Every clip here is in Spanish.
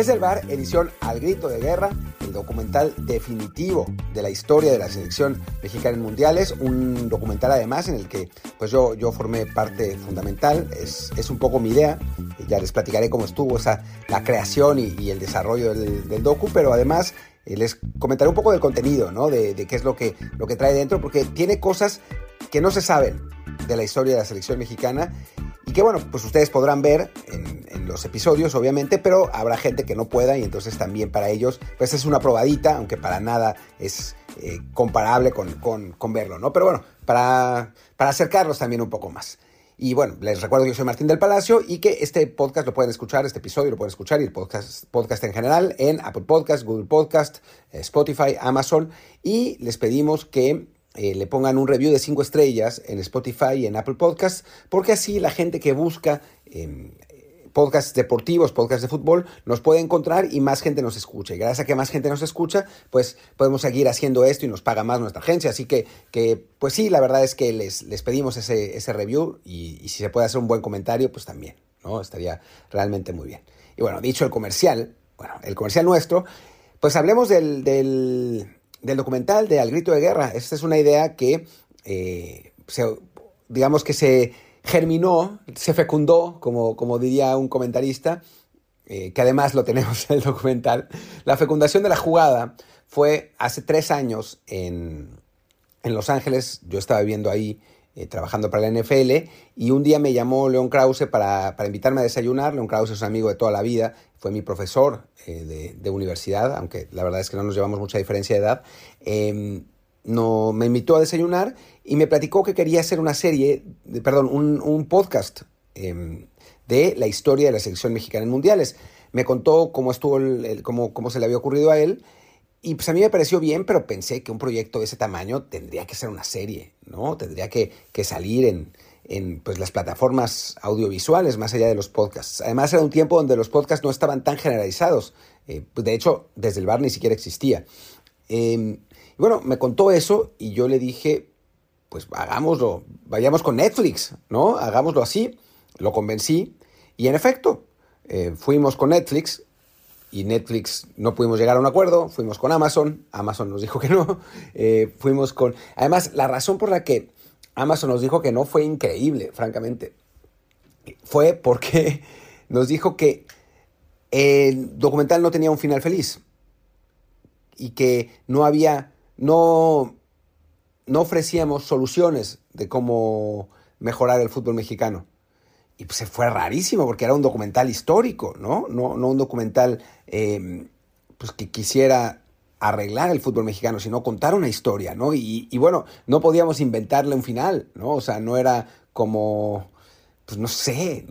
Desde el bar, edición Al Grito de Guerra, el documental definitivo de la historia de la selección mexicana en mundiales, un documental además en el que pues yo, yo formé parte fundamental, es, es un poco mi idea, ya les platicaré cómo estuvo esa, la creación y, el desarrollo del, del, docu, pero además eh, les comentaré un poco del contenido, ¿no? de, de qué es lo que, lo que trae dentro, porque tiene cosas que no se saben de la historia de la selección mexicana y que bueno, pues ustedes podrán ver en, los episodios, obviamente, pero habrá gente que no pueda y entonces también para ellos, pues es una probadita, aunque para nada es eh, comparable con, con, verlo, ¿no? Pero bueno, para, para acercarlos también un poco más. Y bueno, les recuerdo que yo soy Martín del Palacio y que este podcast lo pueden escuchar, este episodio lo pueden escuchar y el podcast, podcast en general en Apple Podcast, Google Podcast, eh, Spotify, Amazon. Y les pedimos que eh, le pongan un review de 5 estrellas en Spotify y en Apple Podcasts, porque así la gente que busca em, podcasts deportivos, podcasts de fútbol, nos puede encontrar y más gente nos escucha. Y gracias a que más gente nos escucha, pues podemos seguir haciendo esto y nos paga más nuestra agencia. Así que, que pues sí, la verdad es que les, les pedimos ese, ese review y, si se puede hacer un buen comentario, pues también, ¿no? Estaría realmente muy bien. Y bueno, dicho el comercial, bueno, el comercial nuestro, pues hablemos del del documental de Al Grito de Guerra. Esta es una idea que, eh, digamos que se germinó, se fecundó, como, como diría un comentarista, eh, que además lo tenemos en el documental. La fecundación de la jugada fue hace tres años en, en Los Ángeles. Yo estaba viviendo ahí eh, trabajando para la NFL y un día me llamó León Krause para, para, invitarme a desayunar. León Krause es un amigo de toda la vida, fue mi profesor eh, de, universidad, aunque la verdad es que no nos llevamos mucha diferencia de edad. Em, no, me invitó a desayunar y me platicó que quería hacer una serie, de, perdón, un, un podcast em, de la historia de la selección mexicana en mundiales. Me contó cómo estuvo, el, cómo, cómo se le había ocurrido a él y pues a mí me pareció bien, pero pensé que un proyecto de ese tamaño tendría que ser una serie, ¿no? Tendría que, salir en, en pues, las plataformas audiovisuales más allá de los podcasts. Además era un tiempo donde los podcasts no estaban tan generalizados. Eh, pues, de hecho, desde el bar ni siquiera existía. Em, bueno, me contó eso y yo le dije, pues hagámoslo, vayamos con Netflix, ¿no? Hagámoslo así. Lo convencí y en efecto, eh, fuimos con Netflix y Netflix no pudimos llegar a un acuerdo, fuimos con Amazon, Amazon nos dijo que no, eh, fuimos con... Además, la razón por la que Amazon nos dijo que no fue increíble, francamente, fue porque nos dijo que el documental no tenía un final feliz y que no había, no, no ofrecíamos soluciones de cómo mejorar el fútbol mexicano. Y pues se fue rarísimo porque era un documental histórico, ¿no? No, no un documental em, pues que quisiera arreglar el fútbol mexicano, sino contar una historia, ¿no? Y, bueno, no podíamos inventarle un final, ¿no? O sea, no era como, pues no sé,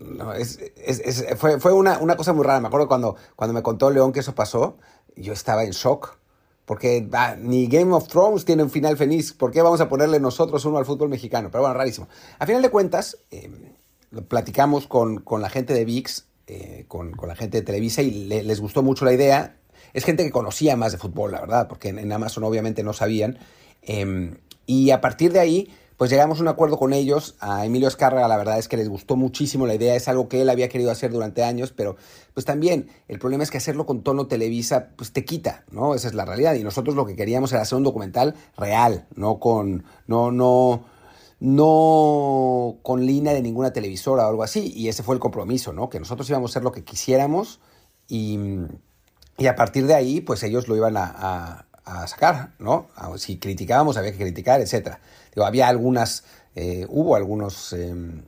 fue, fue una, una, cosa muy rara. Me acuerdo cuando, cuando me contó León que eso pasó, yo estaba en shock. Porque ah, ni Game of Thrones tiene un final feliz. ¿Por qué vamos a ponerle nosotros uno al fútbol mexicano? Pero bueno, rarísimo. A final de cuentas, em, platicamos con, la gente de VIX, eh, con, la gente de Televisa y les gustó mucho la idea. Es gente que conocía más de fútbol, la verdad, porque en, Amazon obviamente no sabían. Em, y a partir de ahí, pues llegamos a un acuerdo con ellos. A Emilio Escarra, la verdad es que les gustó muchísimo la idea. Es algo que él había querido hacer durante años, pero pues también el problema es que hacerlo con tono Televisa, pues te quita, ¿no? Esa es la realidad. Y nosotros lo que queríamos era hacer un documental real, no con, no, no, no con línea de ninguna televisora o algo así. Y ese fue el compromiso, ¿no? Que nosotros íbamos a hacer lo que quisiéramos y, y a partir de ahí, pues ellos lo iban a, a, sacar, ¿no? Si criticábamos, había que criticar, etc. Había algunas, eh, hubo algunos em,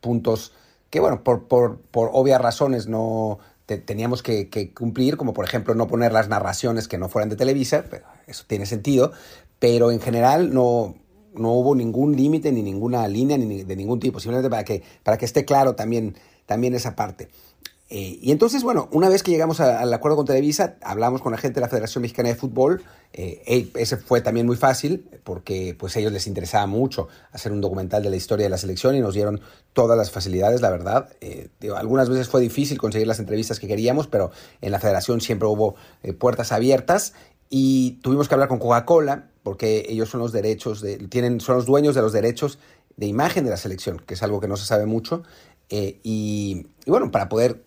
puntos que, bueno, por, por, por obvias razones no teníamos que, que, cumplir, como por ejemplo no poner las narraciones que no fueran de Televisa, pero eso tiene sentido, pero en general no, no hubo ningún límite ni ninguna línea ni de ningún tipo, simplemente para que, para que esté claro también, también esa parte. Eh, y entonces, bueno, una vez que llegamos al acuerdo con Televisa, hablamos con la gente de la Federación Mexicana de Fútbol. Eh, ese fue también muy fácil porque pues a ellos les interesaba mucho hacer un documental de la historia de la selección y nos dieron todas las facilidades, la verdad. Eh, algunas veces fue difícil conseguir las entrevistas que queríamos, pero en la Federación siempre hubo puertas abiertas y tuvimos que hablar con Coca-Cola porque ellos son los derechos de, tienen, son los dueños de los derechos de imagen de la selección, que es algo que no se sabe mucho. Eh, y, bueno, para poder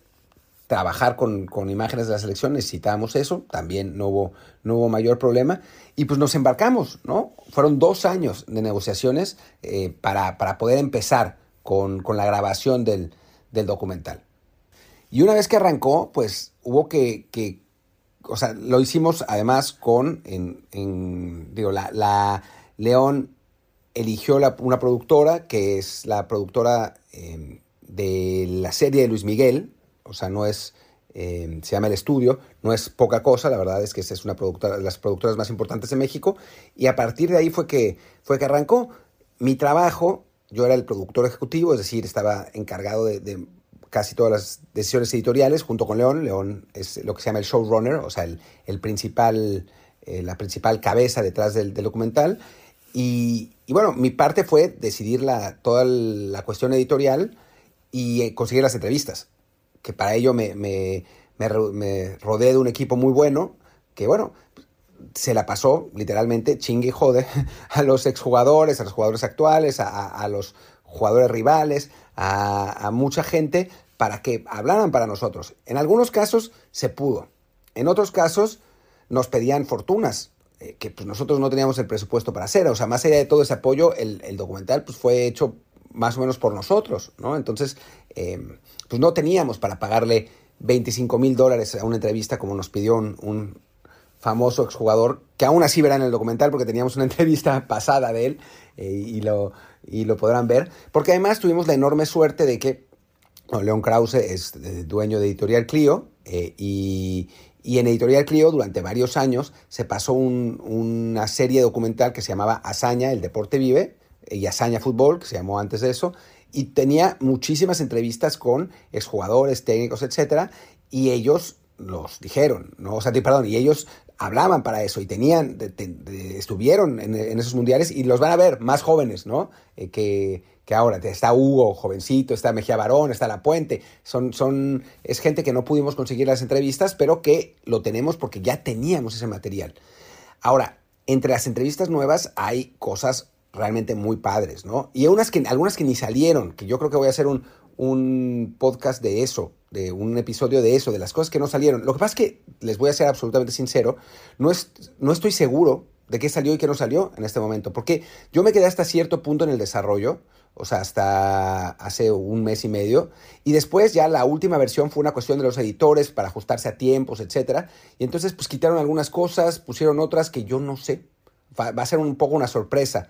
trabajar con, con, imágenes de la selección, necesitábamos eso, también no hubo, no hubo mayor problema, y pues nos embarcamos, ¿no? Fueron dos años de negociaciones eh, para, para, poder empezar con, con la grabación del, del, documental. Y una vez que arrancó, pues hubo que, que o sea, lo hicimos además con, en, digo, la, la, León eligió la, una productora que es la productora eh, de la serie de Luis Miguel, o sea, no es, eh, se llama El Estudio, no es poca cosa, la verdad es que es una productora, las productoras más importantes de México, y a partir de ahí fue que, fue que arrancó. Mi trabajo, yo era el productor ejecutivo, es decir, estaba encargado de, casi todas las decisiones editoriales junto con León. León es lo que se llama el showrunner, o sea, el, el principal, eh, la principal cabeza detrás del, documental. Y, y, bueno, mi parte fue decidir la, toda la cuestión editorial y eh, conseguir las entrevistas que para ello me, me, me, rodeé de un equipo muy bueno, que bueno, se la pasó literalmente chingue y jode a los exjugadores, a los jugadores actuales, a, los jugadores rivales, a, mucha gente para que hablaran para nosotros. En algunos casos se pudo, en otros casos nos pedían fortunas, eh, que pues nosotros no teníamos el presupuesto para hacer. O sea, más allá de todo ese apoyo, el, documental pues, fue hecho más o menos por nosotros, ¿no? Entonces, em, pues no teníamos para pagarle 25 mil dólares a una entrevista como nos pidió un, famoso exjugador, que aún así verán el documental porque teníamos una entrevista pasada de él eh, y, lo, y lo podrán ver, porque además tuvimos la enorme suerte de que León Krause es dueño de Editorial Clio eh, y, y, en Editorial Clio durante varios años se pasó una serie documental que se llamaba Hazaña, el deporte vive, y Hazaña Fútbol, que se llamó antes de eso, y tenía muchísimas entrevistas con exjugadores, técnicos, etcétera, y ellos los dijeron, ¿no? O sea, perdón, y ellos hablaban para eso y tenían, estuvieron en, esos mundiales y los van a ver más jóvenes, ¿no? Eh, que, que, ahora. Está Hugo, jovencito, está Mejía Barón, está La Puente. Son, son, es gente que no pudimos conseguir las entrevistas, pero que lo tenemos porque ya teníamos ese material. Ahora, entre las entrevistas nuevas hay cosas realmente muy padres, ¿no? Y unas que, algunas que ni salieron, que yo creo que voy a hacer un, un podcast de eso, de un episodio de eso, de las cosas que no salieron. Lo que pasa es que, les voy a ser absolutamente sincero, no, es, no estoy seguro de qué salió y qué no salió en este momento, porque yo me quedé hasta cierto punto en el desarrollo, o sea, hasta hace un mes y medio, y después ya la última versión fue una cuestión de los editores para ajustarse a tiempos, etcétera, y entonces pues quitaron algunas cosas, pusieron otras que yo no sé, va, a ser un poco una sorpresa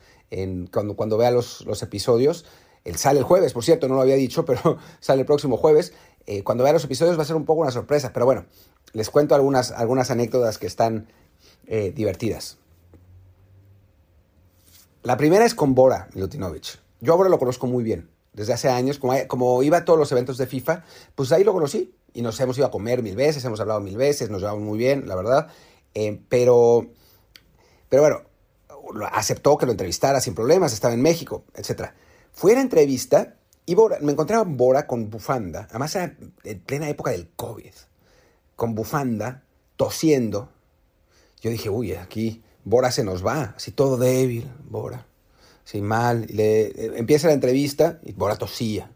cuando, cuando vea los, los episodios. Él sale el jueves, por cierto, no lo había dicho, pero sale el próximo jueves. Eh, cuando vea los episodios va a ser un poco una sorpresa, pero bueno, les cuento algunas, algunas anécdotas que están eh, divertidas. La primera es con Bora Milutinovich. Yo a Bora lo conozco muy bien. Desde hace años, como, como, iba a todos los eventos de FIFA, pues ahí lo conocí. Y nos hemos ido a comer mil veces, hemos hablado mil veces, nos llevamos muy bien, la verdad. Eh, pero, pero bueno, aceptó que lo entrevistara sin problemas, estaba en México, etc. Fue la entrevista y Bora, me encontraba Bora con bufanda, además era en plena época del COVID, con bufanda, tosiendo. Yo dije, uy, aquí Bora se nos va, así todo débil, Bora, así mal. le, empieza la entrevista y Bora tosía.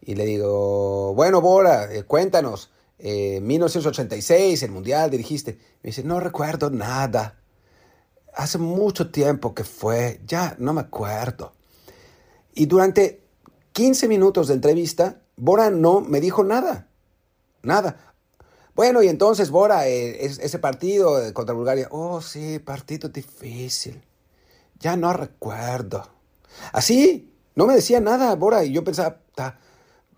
Y le digo, bueno, Bora, eh, cuéntanos, eh, 1986, el Mundial, dirigiste. Me dice, no recuerdo nada hace mucho tiempo que fue, ya no me acuerdo. Y durante 15 minutos de entrevista, Bora no me dijo nada, nada. Bueno, y entonces, Bora, eh, ese partido contra Bulgaria, oh sí, partido difícil, ya no recuerdo. Así, no me decía nada, Bora, y yo pensaba,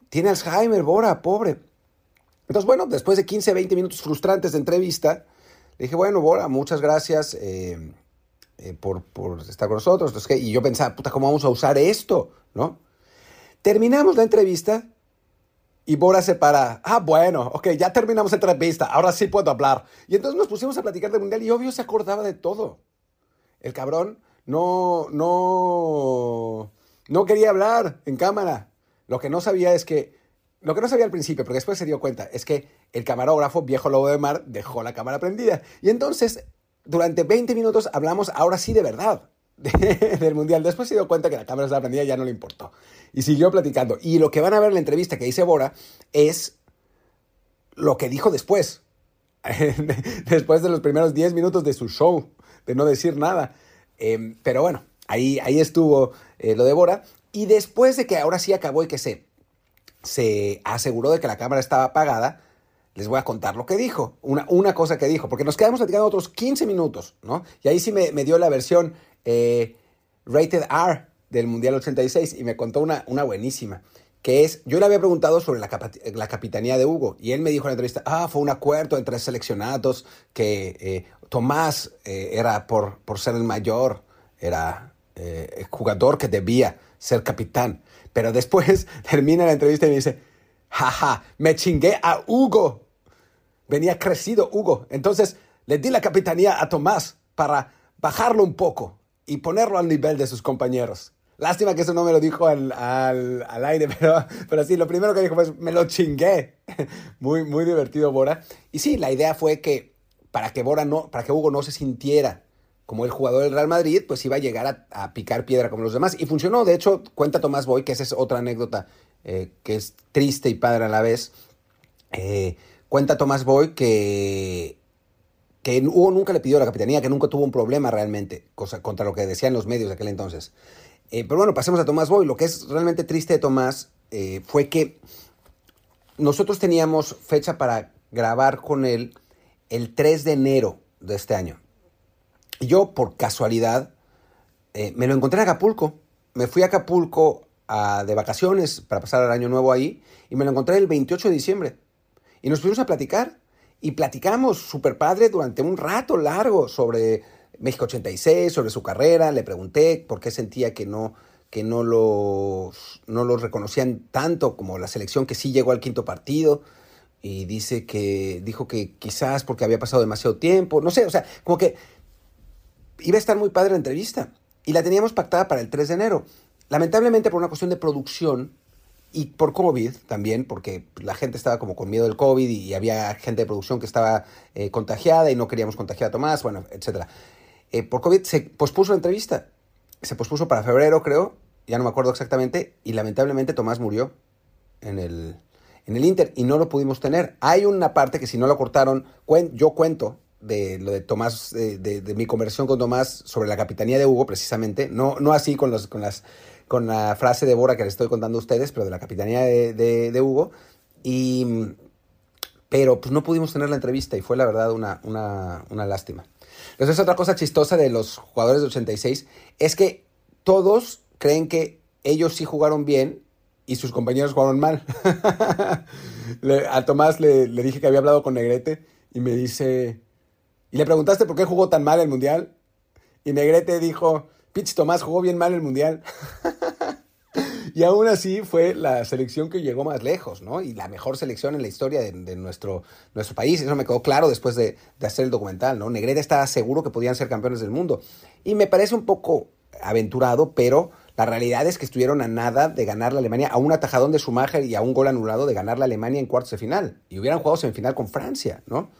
tiene Alzheimer, Bora, pobre. Entonces, bueno, después de 15, 20 minutos frustrantes de entrevista, le dije, bueno, Bora, muchas gracias. Eh, eh, por, estar con nosotros. Entonces, y yo pensaba, puta, ¿cómo vamos a usar esto? ¿No? Terminamos la entrevista y Bora se para. Ah, bueno, ok, ya terminamos la entrevista, ahora sí puedo hablar. Y entonces nos pusimos a platicar del mundial y obvio se acordaba de todo. El cabrón no, no, no quería hablar en cámara. Lo que no sabía es que, lo que no sabía al principio, porque después se dio cuenta, es que el camarógrafo, viejo lobo de mar, dejó la cámara prendida. Y entonces durante 20 minutos hablamos ahora sí de verdad del Mundial. Después se dio cuenta que la cámara estaba prendida y ya no le importó. Y siguió platicando. Y lo que van a ver en la entrevista que dice Bora es lo que dijo después, después de los primeros 10 minutos de su show, de no decir nada. Em, pero bueno, ahí, ahí estuvo eh, lo de Bora. Y después de que ahora sí acabó y que se, se aseguró de que la cámara estaba apagada, les voy a contar lo que dijo, una, una cosa que dijo, porque nos quedamos platicando otros 15 minutos, ¿no? Y ahí sí me, dio la versión eh, rated R del Mundial 86 y me contó una, una buenísima que es, yo le había preguntado sobre la, la, capitanía de Hugo y él me dijo en la entrevista, ah, fue un acuerdo entre seleccionados, que eh, Tomás eh, era por, por ser el mayor, era el jugador que debía ser capitán. Pero después termina la entrevista y me dice, jaja, me chingué a Hugo. Venía crecido Hugo. Entonces le di la capitanía a Tomás para bajarlo un poco y ponerlo al nivel de sus compañeros. Lástima que eso no me lo dijo al, aire, pero, pero sí, lo primero que dijo fue, me lo chingué. Muy, muy divertido Bora. Y sí, la idea fue que para que Bora no, para que Hugo no se sintiera como el jugador del Real Madrid, pues iba a llegar a, picar piedra como los demás. Y funcionó. De hecho, cuenta Tomás Boy, que esa es otra anécdota eh, que es triste y padre a la vez. Eh, cuenta Tomás Boy que, que Hugo nunca le pidió la capitanía, que nunca tuvo un problema realmente, cosa, contra lo que decían los medios de aquel entonces. Eh, pero bueno, pasemos a Tomás Boy. Lo que es realmente triste de Tomás eh, fue que nosotros teníamos fecha para grabar con él el 3 de enero de este año. Y yo, por casualidad, eh, me lo encontré en Acapulco. Me fui a Acapulco de vacaciones para pasar el año nuevo ahí y me lo encontré el 28 de diciembre. Y nos fuimos a platicar. Y platicamos súper padre durante un rato largo sobre México 86, sobre su carrera, le pregunté por qué sentía que no, que no los, no reconocían tanto como la selección que sí llegó al quinto partido. Y dice que, dijo que quizás porque había pasado demasiado tiempo, no sé, o sea, como que iba a estar muy padre la entrevista. Y la teníamos pactada para el 3 de enero. Lamentablemente por una cuestión de producción, y por COVID también, porque la gente estaba como con miedo del COVID y había gente de producción que estaba eh, contagiada y no queríamos contagiar a Tomás, bueno, etcétera. Eh, por COVID se pospuso la entrevista. Se pospuso para febrero, creo. Ya no me acuerdo exactamente. Y lamentablemente Tomás murió en el, en el Inter y no lo pudimos tener. Hay una parte que si no lo cortaron, yo cuento de lo de Tomás, de, mi conversión con Tomás sobre la capitanía de Hugo, precisamente. No, no así con, los, con, las, con la frase de Bora que les estoy contando a ustedes, pero de la capitanía de, Hugo. Y, pero pues no pudimos tener la entrevista y fue la verdad una, una, una lástima. Entonces, otra cosa chistosa de los jugadores de 86 es que todos creen que ellos sí jugaron bien y sus compañeros jugaron mal. a Tomás le, dije que había hablado con Negrete y me dice, ¿y le preguntaste por qué jugó tan mal el Mundial? Y Negrete dijo, Pitch Tomás jugó bien mal el Mundial. Y aún así fue la selección que llegó más lejos, ¿no? Y la mejor selección en la historia de, nuestro, nuestro país. Eso me quedó claro después de, hacer el documental, ¿no? Negrete estaba seguro que podían ser campeones del mundo. Y me parece un poco aventurado, pero la realidad es que estuvieron a nada de ganar la Alemania, a un atajadón de Schumacher y a un gol anulado de ganar la Alemania en cuartos de final. Y hubieran jugado semifinal con Francia, ¿no?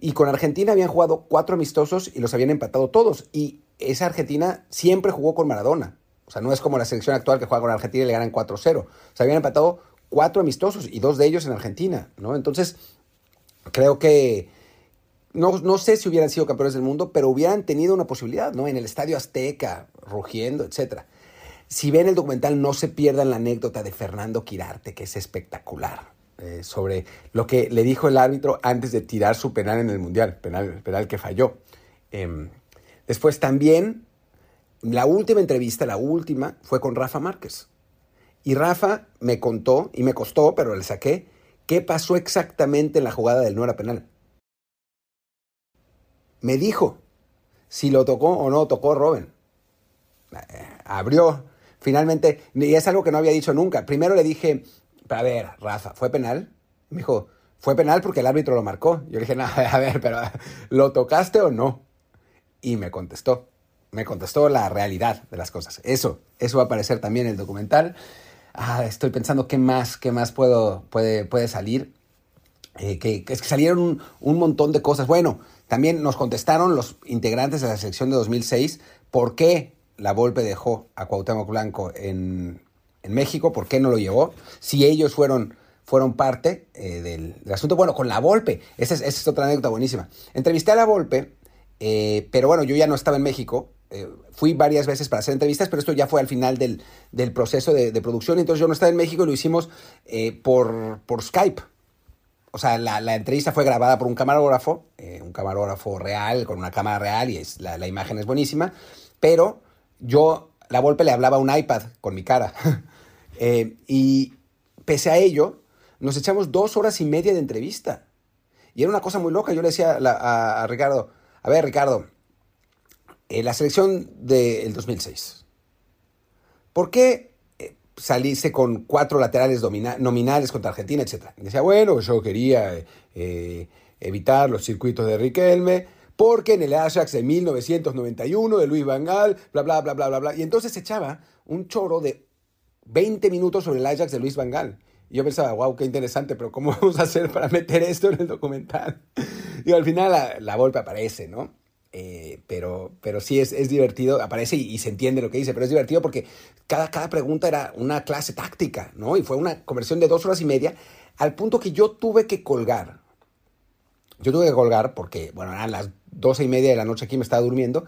Y con Argentina habían jugado cuatro amistosos y los habían empatado todos. Y esa Argentina siempre jugó con Maradona. O sea, no es como la selección actual que juega con Argentina y le ganan 4-0. O sea, habían empatado cuatro amistosos y dos de ellos en Argentina, ¿no? Entonces, creo que no, no, sé si hubieran sido campeones del mundo, pero hubieran tenido una posibilidad, ¿no? En el Estadio Azteca, rugiendo, etc. Si ven el documental, no se pierdan la anécdota de Fernando Quirarte, que es espectacular, eh, sobre lo que le dijo el árbitro antes de tirar su penal en el Mundial, penal, penal que falló. Em, después también la última entrevista, la última, fue con Rafa Márquez. Y Rafa me contó, y me costó, pero le saqué, qué pasó exactamente en la jugada del no era penal. Me dijo si lo tocó o no tocó Robin. Eh, abrió. Finalmente, y es algo que no había dicho nunca. Primero le dije, a ver, Rafa, ¿fue penal? Me dijo, fue penal porque el árbitro lo marcó. Yo le dije, no, a ver, pero ¿lo tocaste o no? Y me contestó, me contestó la realidad de las cosas. Eso, eso va a aparecer también en el documental. Ah, estoy pensando qué más, qué más puedo, puede, puede salir. Eh, que, es que salieron un, montón de cosas. Bueno, también nos contestaron los integrantes de la selección de 2006 por qué la Volpe dejó a Cuauhtémoc Blanco en, en México, por qué no lo llevó. Si ellos fueron fueron parte eh, del, asunto. Bueno, con la Volpe, esa es, otra anécdota buenísima. Entrevisté a la Volpe, eh, pero bueno, yo ya no estaba en México. Eh, fui varias veces para hacer entrevistas, pero esto ya fue al final del, proceso de, producción. Entonces yo no estaba en México y lo hicimos por, por Skype. O sea, la, entrevista fue grabada por un camarógrafo, un camarógrafo real, con una cámara real, y la, imagen es buenísima. Pero yo, la Volpe le hablaba a un iPad con mi cara. y pese a ello, nos echamos dos horas y media de entrevista. Y era una cosa muy loca. Yo le decía a, Ricardo, a ver, Ricardo, eh, la selección del 2006, ¿por qué eh, saliste con cuatro laterales nominales contra Argentina, etcétera? Decía, bueno, yo quería eh, evitar los circuitos de Riquelme, porque en el Ajax de 1991 de Luis Van bla, bla, bla, bla, bla, bla. Y entonces echaba un choro de 20 minutos sobre el Ajax de Luis Van. Y yo pensaba, wow, qué interesante, pero ¿cómo vamos a hacer para meter esto en el documental? Y al final la, la Volpe aparece, ¿no? Eh, pero, pero sí es, es divertido, aparece y, se entiende lo que dice, pero es divertido porque cada, cada pregunta era una clase táctica, ¿no? Y fue una conversión de dos horas y media, al punto que yo tuve que colgar. Yo tuve que colgar porque, bueno, eran las doce y media de la noche aquí, me estaba durmiendo,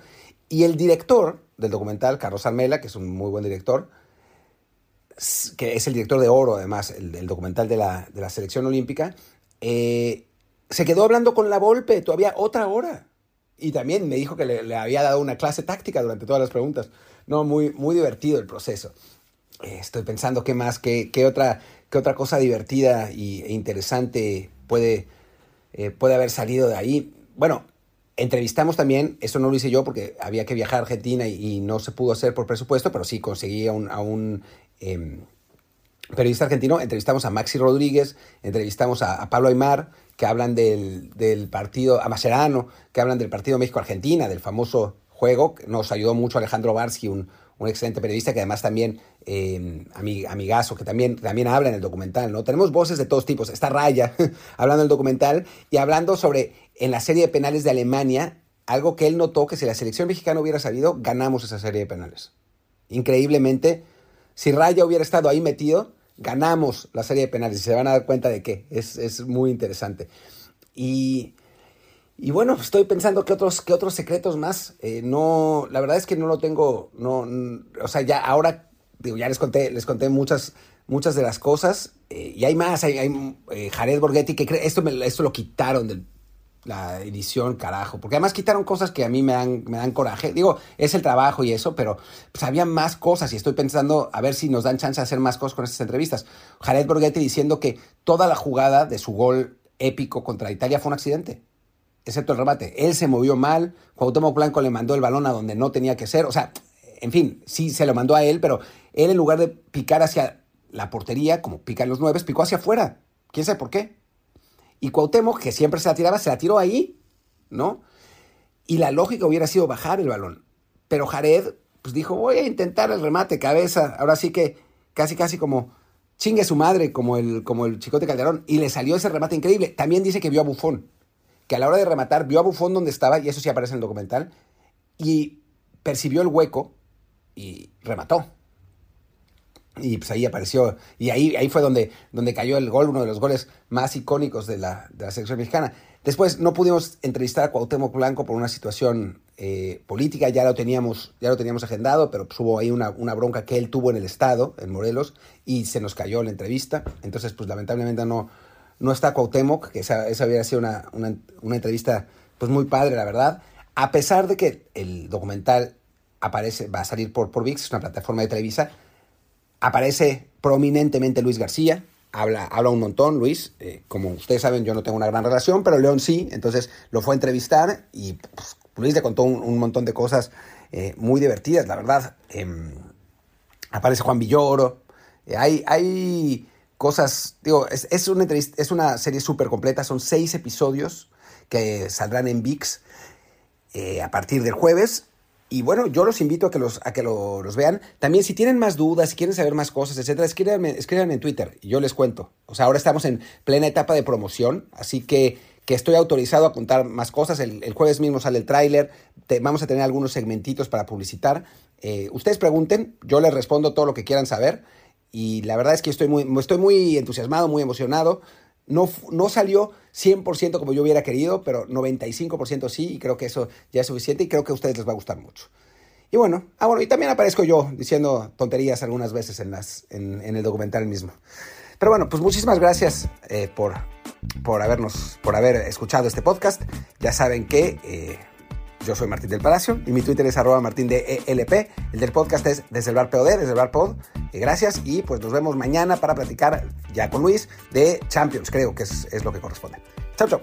y el director del documental, Carlos Almela, que es un muy buen director, que es el director de Oro, además, el, documental de la, selección olímpica, eh, se quedó hablando con la Volpe todavía otra hora. Y también me dijo que le, había dado una clase táctica durante todas las preguntas. No, muy, muy divertido el proceso. Eh, estoy pensando qué más, qué, qué, otra, qué otra cosa divertida y, e interesante puede, eh, puede haber salido de ahí. Bueno, entrevistamos también, eso no lo hice yo porque había que viajar a Argentina y, no se pudo hacer por presupuesto, pero sí conseguí a un Em, periodista argentino, entrevistamos a Maxi Rodríguez, entrevistamos a, Pablo Aymar, que hablan del, partido, a Macerano, que hablan del partido México-Argentina, del famoso juego. Nos ayudó mucho Alejandro Barsky, un, excelente periodista que además también, eh, amigazo, que también, también habla en el documental, ¿no? Tenemos voces de todos tipos. Está Raya hablando del documental y hablando sobre, en la serie de penales de Alemania, algo que él notó que si la selección mexicana hubiera salido, ganamos esa serie de penales. Increíblemente, si Raya hubiera estado ahí metido, ganamos la serie de penales y se van a dar cuenta de que es, muy interesante. Y, bueno, estoy pensando que otros, que otros secretos más. Eh, no, la verdad es que no lo tengo, no, o sea, ya ahora, digo, ya les conté, les conté muchas, muchas de las cosas eh, y hay más. Hay, hay eh, Jared Borghetti que esto, esto lo quitaron del la edición, carajo. Porque además quitaron cosas que a mí me dan, me dan coraje. Digo, es el trabajo y eso, pero pues había más cosas y estoy pensando a ver si nos dan chance de hacer más cosas con estas entrevistas. Jared Borghetti diciendo que toda la jugada de su gol épico contra Italia fue un accidente, excepto el remate. Él se movió mal, Cuauhtémoc Blanco le mandó el balón a donde no tenía que ser. O sea, en fin, sí se lo mandó a él, pero él en lugar de picar hacia la portería, como pican los nueve, picó hacia afuera. ¿Quién sabe por qué? Y Cuauhtémoc, que siempre se la tiraba, se la tiró ahí, ¿no? Y la lógica hubiera sido bajar el balón. Pero Jared, pues dijo, voy a intentar el remate, cabeza. Ahora sí que casi, casi como chingue su madre, como el, como el chicote Calderón. Y le salió ese remate increíble. También dice que vio a Bufón. Que a la hora de rematar, vio a Bufón donde estaba, y eso sí aparece en el documental, y percibió el hueco y remató y pues ahí apareció, y ahí, ahí fue donde, donde cayó el gol, uno de los goles más icónicos de la, de la selección mexicana. Después no pudimos entrevistar a Cuauhtémoc Blanco por una situación eh, política, ya lo, teníamos, ya lo teníamos agendado, pero pues hubo ahí una, una, bronca que él tuvo en el Estado, en Morelos, y se nos cayó la entrevista. Entonces, pues lamentablemente no, no está Cuauhtémoc, que esa, esa hubiera sido una, una, una entrevista pues muy padre, la verdad. A pesar de que el documental aparece, va a salir por, por VIX, es una plataforma de Televisa, Aparece prominentemente Luis García, habla, habla un montón, Luis. Eh, como ustedes saben, yo no tengo una gran relación, pero León sí, entonces lo fue a entrevistar y pues, Luis le contó un, montón de cosas eh, muy divertidas, la verdad. Em, aparece Juan Villoro, eh, hay, hay cosas, digo, es, una, es una serie súper completa, son seis episodios que saldrán en VIX a partir del jueves y bueno, yo los invito a que los, a que los vean. También si tienen más dudas, si quieren saber más cosas, etcétera, escríbanme, escríbanme en Twitter y yo les cuento. O sea, ahora estamos en plena etapa de promoción, así que, que estoy autorizado a contar más cosas. El, jueves mismo sale el tráiler, vamos a tener algunos segmentitos para publicitar. Eh, ustedes pregunten, yo les respondo todo lo que quieran saber. y la verdad es que estoy muy, estoy muy entusiasmado, muy emocionado. No, no salió 100% como yo hubiera querido, pero 95% sí, y creo que eso ya es suficiente y creo que a ustedes les va a gustar mucho. Y bueno, ah, bueno, y también aparezco yo diciendo tonterías algunas veces en, las, en, el documental mismo. Pero bueno, pues muchísimas gracias eh, por, por, habernos, por haber escuchado este podcast. Ya saben que eh, yo soy Martín del Palacio y mi Twitter es arroba martín de ELP. El del podcast es desde el POD, desde pod. Eh, gracias y pues nos vemos mañana para platicar ya con Luis de Champions, creo que es, es lo que corresponde. Chao, chao.